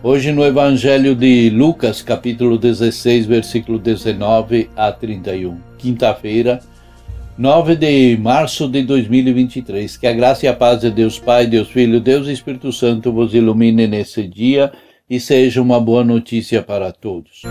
Hoje no Evangelho de Lucas, capítulo 16, versículo 19 a 31. Quinta-feira, 9 de março de 2023. Que a graça e a paz de Deus Pai, Deus Filho, Deus Espírito Santo vos ilumine nesse dia e seja uma boa notícia para todos.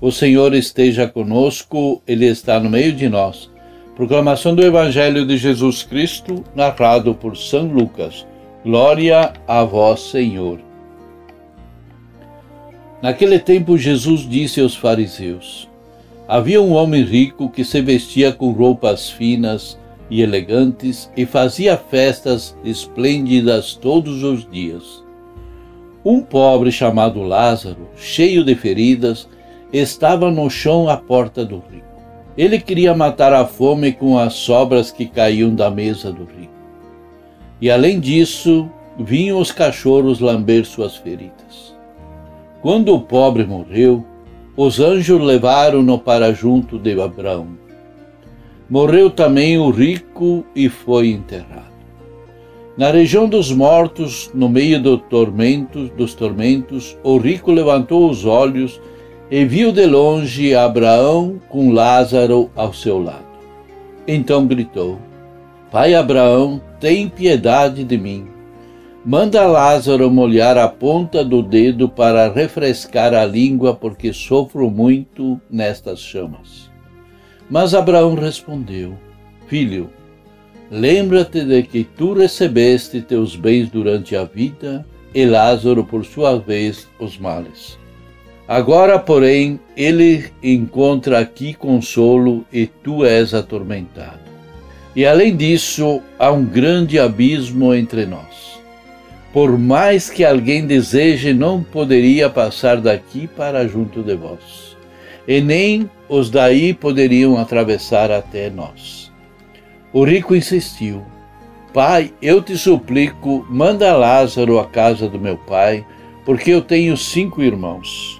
O Senhor esteja conosco, Ele está no meio de nós. Proclamação do Evangelho de Jesus Cristo, narrado por São Lucas. Glória a vós, Senhor. Naquele tempo, Jesus disse aos fariseus: Havia um homem rico que se vestia com roupas finas e elegantes e fazia festas esplêndidas todos os dias. Um pobre chamado Lázaro, cheio de feridas, estava no chão à porta do rico. Ele queria matar a fome com as sobras que caíam da mesa do rico. E além disso, vinham os cachorros lamber suas feridas. Quando o pobre morreu, os anjos levaram-no para junto de Abraão. Morreu também o rico e foi enterrado. Na região dos mortos, no meio do tormento, dos tormentos, o rico levantou os olhos e viu de longe Abraão com Lázaro ao seu lado. Então gritou: Pai Abraão, tem piedade de mim. Manda Lázaro molhar a ponta do dedo para refrescar a língua, porque sofro muito nestas chamas. Mas Abraão respondeu: Filho, lembra-te de que tu recebeste teus bens durante a vida e Lázaro, por sua vez, os males. Agora, porém, ele encontra aqui consolo e tu és atormentado. E além disso, há um grande abismo entre nós. Por mais que alguém deseje, não poderia passar daqui para junto de vós, e nem os daí poderiam atravessar até nós. O rico insistiu: Pai, eu te suplico, manda Lázaro à casa do meu pai, porque eu tenho cinco irmãos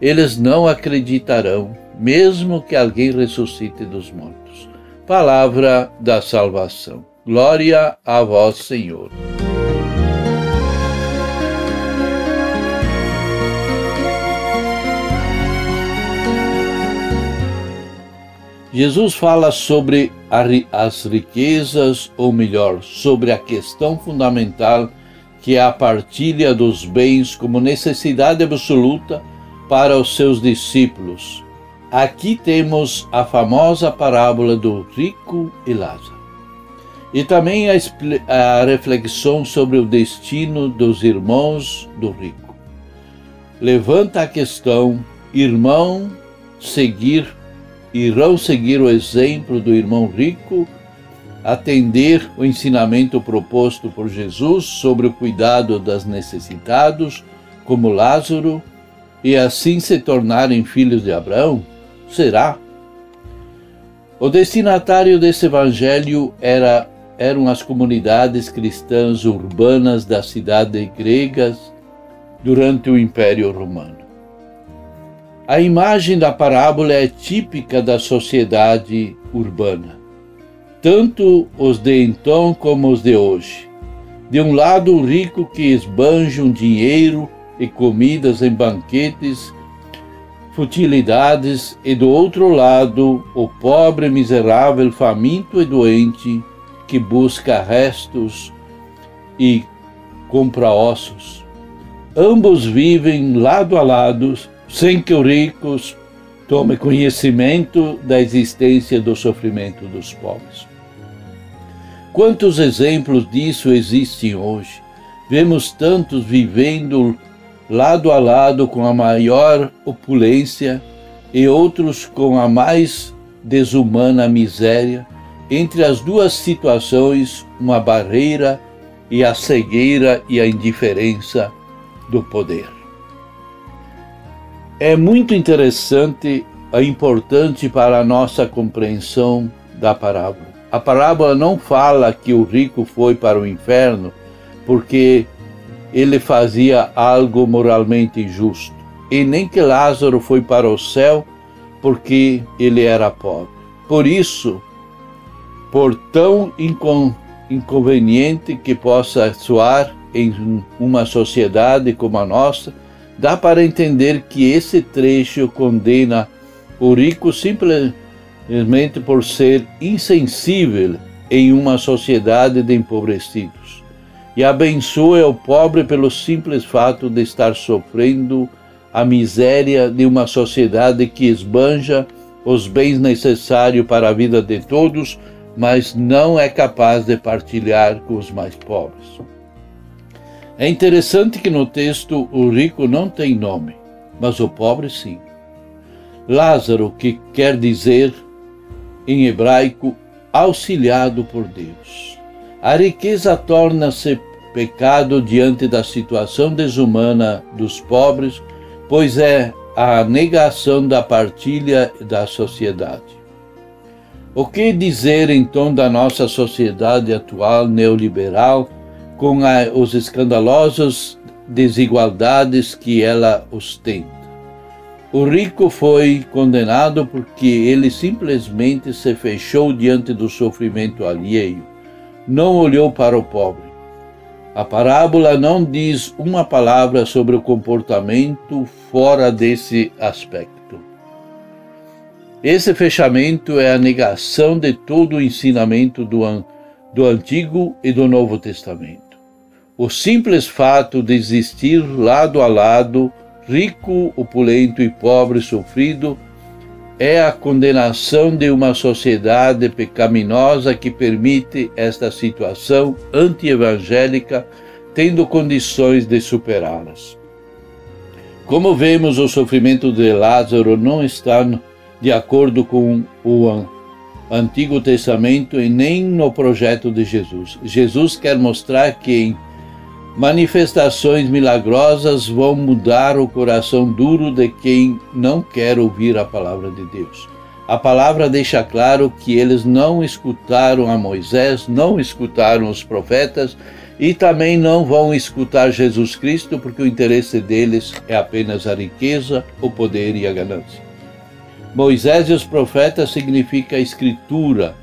eles não acreditarão, mesmo que alguém ressuscite dos mortos. Palavra da salvação. Glória a vós, Senhor. Jesus fala sobre as riquezas, ou melhor, sobre a questão fundamental que é a partilha dos bens como necessidade absoluta para os seus discípulos. Aqui temos a famosa parábola do rico e Lázaro. E também a, a reflexão sobre o destino dos irmãos do rico. Levanta a questão: irmão, seguir, irão seguir o exemplo do irmão rico, atender o ensinamento proposto por Jesus sobre o cuidado das necessitados, como Lázaro, e assim se tornarem filhos de Abraão? Será? O destinatário desse evangelho era, eram as comunidades cristãs urbanas das cidades gregas durante o Império Romano. A imagem da parábola é típica da sociedade urbana, tanto os de então como os de hoje. De um lado, o rico que esbanja um dinheiro e comidas em banquetes, futilidades, e do outro lado, o pobre, miserável, faminto e doente, que busca restos e compra ossos. Ambos vivem lado a lado, sem que os ricos tome conhecimento da existência do sofrimento dos pobres. Quantos exemplos disso existem hoje? Vemos tantos vivendo lado a lado com a maior opulência e outros com a mais desumana miséria. Entre as duas situações, uma barreira e a cegueira e a indiferença do poder. É muito interessante e importante para a nossa compreensão da parábola. A parábola não fala que o rico foi para o inferno porque ele fazia algo moralmente injusto, e nem que Lázaro foi para o céu porque ele era pobre. Por isso, por tão inconveniente que possa soar em uma sociedade como a nossa, dá para entender que esse trecho condena o rico simplesmente por ser insensível em uma sociedade de empobrecidos e abençoa o pobre pelo simples fato de estar sofrendo a miséria de uma sociedade que esbanja os bens necessários para a vida de todos, mas não é capaz de partilhar com os mais pobres. É interessante que no texto o rico não tem nome, mas o pobre sim. Lázaro, que quer dizer em hebraico auxiliado por Deus. A riqueza torna-se pecado diante da situação desumana dos pobres, pois é a negação da partilha da sociedade. O que dizer então da nossa sociedade atual neoliberal com a, os escandalosos desigualdades que ela ostenta? O rico foi condenado porque ele simplesmente se fechou diante do sofrimento alheio, não olhou para o pobre. A parábola não diz uma palavra sobre o comportamento fora desse aspecto. Esse fechamento é a negação de todo o ensinamento do, do Antigo e do Novo Testamento. O simples fato de existir lado a lado, rico, opulento e pobre sofrido, é a condenação de uma sociedade pecaminosa que permite esta situação anti-evangélica, tendo condições de superá-las. Como vemos, o sofrimento de Lázaro não está de acordo com o Antigo Testamento e nem no projeto de Jesus. Jesus quer mostrar que em Manifestações milagrosas vão mudar o coração duro de quem não quer ouvir a palavra de Deus. A palavra deixa claro que eles não escutaram a Moisés, não escutaram os profetas e também não vão escutar Jesus Cristo, porque o interesse deles é apenas a riqueza, o poder e a ganância. Moisés e os profetas significa a escritura,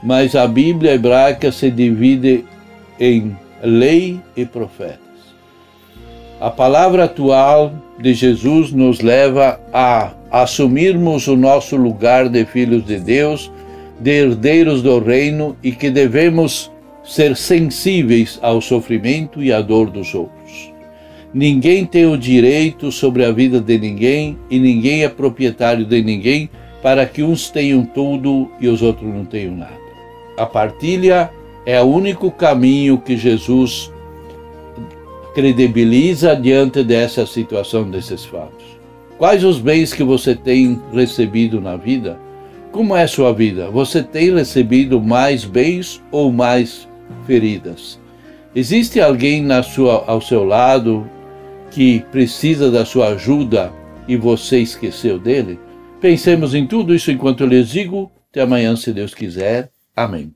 mas a Bíblia hebraica se divide em lei e profetas. A palavra atual de Jesus nos leva a assumirmos o nosso lugar de filhos de Deus, de herdeiros do reino e que devemos ser sensíveis ao sofrimento e à dor dos outros. Ninguém tem o direito sobre a vida de ninguém e ninguém é proprietário de ninguém para que uns tenham tudo e os outros não tenham nada. A partilha é o único caminho que Jesus credibiliza diante dessa situação, desses fatos. Quais os bens que você tem recebido na vida? Como é sua vida? Você tem recebido mais bens ou mais feridas? Existe alguém na sua, ao seu lado que precisa da sua ajuda e você esqueceu dele? Pensemos em tudo isso enquanto eu lhes digo. Até amanhã, se Deus quiser. Amém.